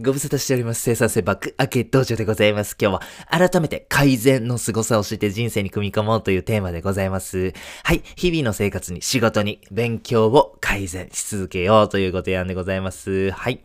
ご無沙汰しております。生産性爆上げ道場でございます。今日は改めて改善の凄さを知って人生に組み込もうというテーマでございます。はい。日々の生活に仕事に勉強を改善し続けようというご提案でございます。はい。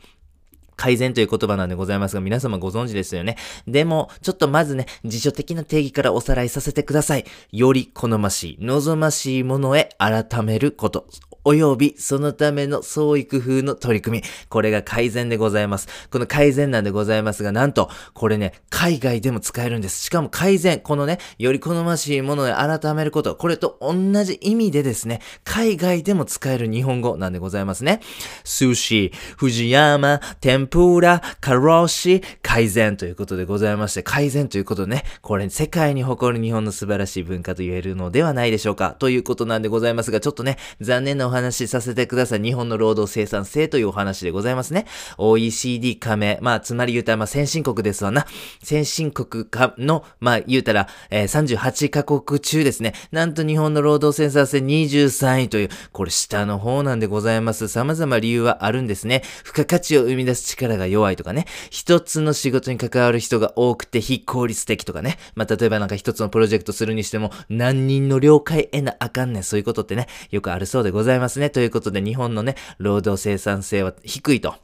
改善という言葉なんでございますが、皆様ご存知ですよね。でも、ちょっとまずね、辞書的な定義からおさらいさせてください。より好ましい、望ましいものへ改めること。および、そのための創意工夫の取り組み。これが改善でございます。この改善なんでございますが、なんと、これね、海外でも使えるんです。しかも改善、このね、より好ましいものへ改めること。これと同じ意味でですね、海外でも使える日本語なんでございますね。寿司、藤山、天ぷら、カロシ、改善ということでございまして、改善ということでね、これ世界に誇る日本の素晴らしい文化と言えるのではないでしょうか。ということなんでございますが、ちょっとね、残念なお話しさせてください。日本の労働生産性というお話でございますね。OECD 加盟、まあ、つまり言うたら、まあ、先進国ですわな。先進国かの、まあ、言うたら、えー38カ国中ですね。なんと日本の労働生産性23位という、これ下の方なんでございます。様々理由はあるんですね。付加価値を生み出す力が弱いとかね。一つの仕事に関わる人が多くて非効率的とかね。まあ、例えばなんか一つのプロジェクトするにしても、何人の了解得なあかんねん。そういうことってね、よくあるそうでございますますね。ということで、日本のね、労働生産性は低いと。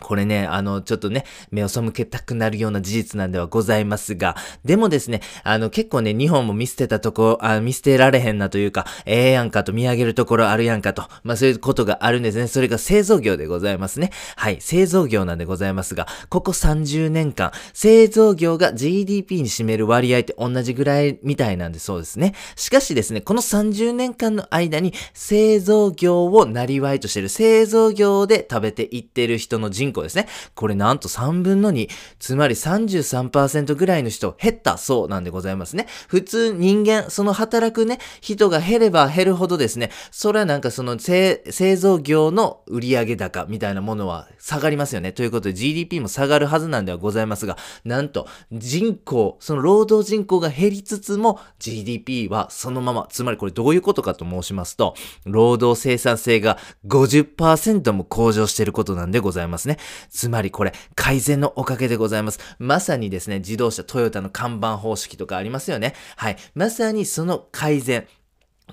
これね、あの、ちょっとね、目を背けたくなるような事実なんではございますが、でもですね、あの、結構ね、日本も見捨てたとこ、あ見捨てられへんなというか、ええやんかと見上げるところあるやんかと、まあそういうことがあるんですね。それが製造業でございますね。はい、製造業なんでございますが、ここ30年間、製造業が GDP に占める割合って同じぐらいみたいなんでそうですね。しかしですね、この30年間の間に製造業をなりわいとしてる、製造業で食べていってる人の人人口ですね。これなんと3分の2、つまり33%ぐらいの人減ったそうなんでございますね。普通人間、その働くね、人が減れば減るほどですね、それはなんかその製造業の売上高みたいなものは下がりますよね。ということで GDP も下がるはずなんではございますが、なんと人口、その労働人口が減りつつも GDP はそのまま、つまりこれどういうことかと申しますと、労働生産性が50%も向上していることなんでございますねつまりこれ改善のおかげでございます。まさにですね、自動車トヨタの看板方式とかありますよね。はい。まさにその改善。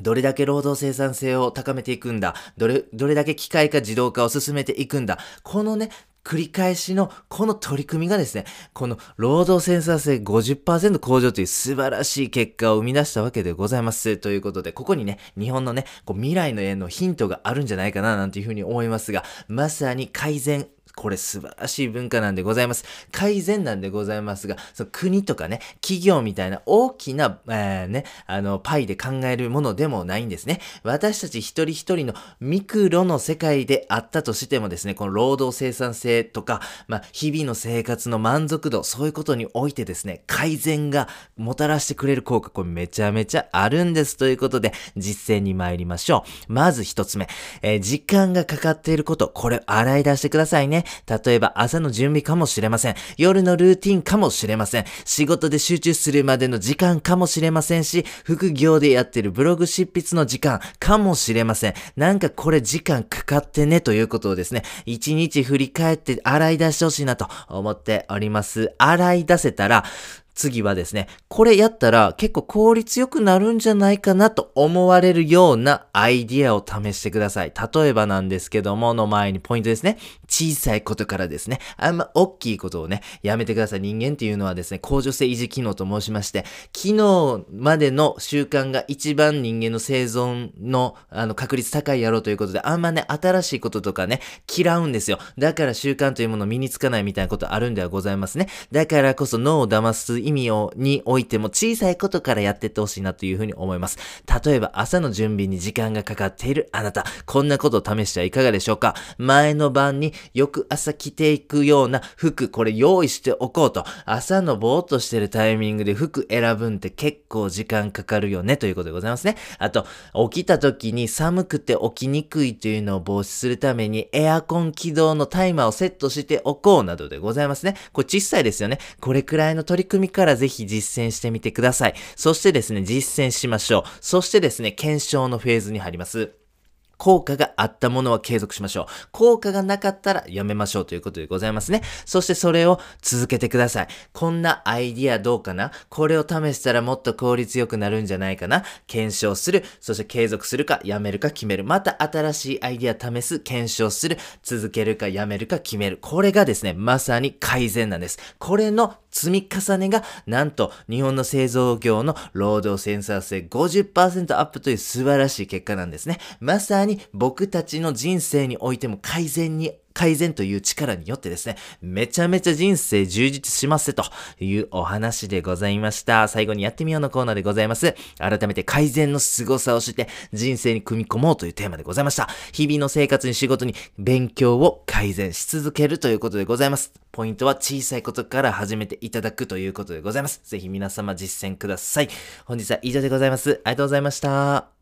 どれだけ労働生産性を高めていくんだどれ、どれだけ機械化自動化を進めていくんだこのね、繰り返しのこの取り組みがですね、この労働生産性50%向上という素晴らしい結果を生み出したわけでございます。ということで、ここにね、日本のね、こう未来の絵のヒントがあるんじゃないかななんていうふうに思いますが、まさに改善、これ素晴らしい文化なんでございます。改善なんでございますが、その国とかね、企業みたいな大きな、えー、ね、あの、パイで考えるものでもないんですね。私たち一人一人のミクロの世界であったとしてもですね、この労働生産性とか、まあ、日々の生活の満足度、そういうことにおいてですね、改善がもたらしてくれる効果、これめちゃめちゃあるんです。ということで、実践に参りましょう。まず一つ目、えー時間がかかっていること、これ洗い出してくださいね。例えば朝の準備かもしれません。夜のルーティンかもしれません。仕事で集中するまでの時間かもしれませんし、副業でやってるブログ執筆の時間かもしれません。なんかこれ時間かかってねということをですね、一日振り返って洗い出してほしいなと思っております。洗い出せたら、次はですね、これやったら結構効率よくなるんじゃないかなと思われるようなアイディアを試してください。例えばなんですけども、の前にポイントですね。小さいことからですね、あんま大きいことをね、やめてください。人間っていうのはですね、向上性維持機能と申しまして、昨日までの習慣が一番人間の生存のあの確率高いやろうということで、あんまね、新しいこととかね、嫌うんですよ。だから習慣というもの身につかないみたいなことあるんではございますね。だからこそ脳を騙す意味を、においても小さいことからやってってほしいなというふうに思います。例えば朝の準備に時間がかかっているあなた、こんなことを試してはいかがでしょうか？前の晩に翌朝着ていくような服、これ用意しておこうと。朝のぼーっとしてるタイミングで服選ぶんって結構時間かかるよねということでございますね。あと、起きた時に寒くて起きにくいというのを防止するためにエアコン起動のタイマーをセットしておこうなどでございますね。これ小さいですよね。これくらいの取り組みからぜひ実践してみてください。そしてですね、実践しましょう。そしてですね、検証のフェーズに入ります。効果があったものは継続しましょう。効果がなかったらやめましょうということでございますね。そしてそれを続けてください。こんなアイディアどうかな？これを試したらもっと効率よくなるんじゃないかな？検証する。そして継続するかやめるか決める。また新しいアイディア試す。検証する。続けるかやめるか決める。これがですね、まさに改善なんです。これの積み重ねが、なんと日本の製造業の労働センサー性50%アップという素晴らしい結果なんですね。まさに僕たちの人生においても改善に改善という力によってですね、めちゃめちゃ人生充実しますというお話でございました。最後にやってみようのコーナーでございます。改めて改善の凄さをして人生に組み込もうというテーマでございました。日々の生活に仕事に勉強を改善し続けるということでございます。ポイントは小さいことから始めていただくということでございます。ぜひ皆様実践ください。本日は以上でございます。ありがとうございました。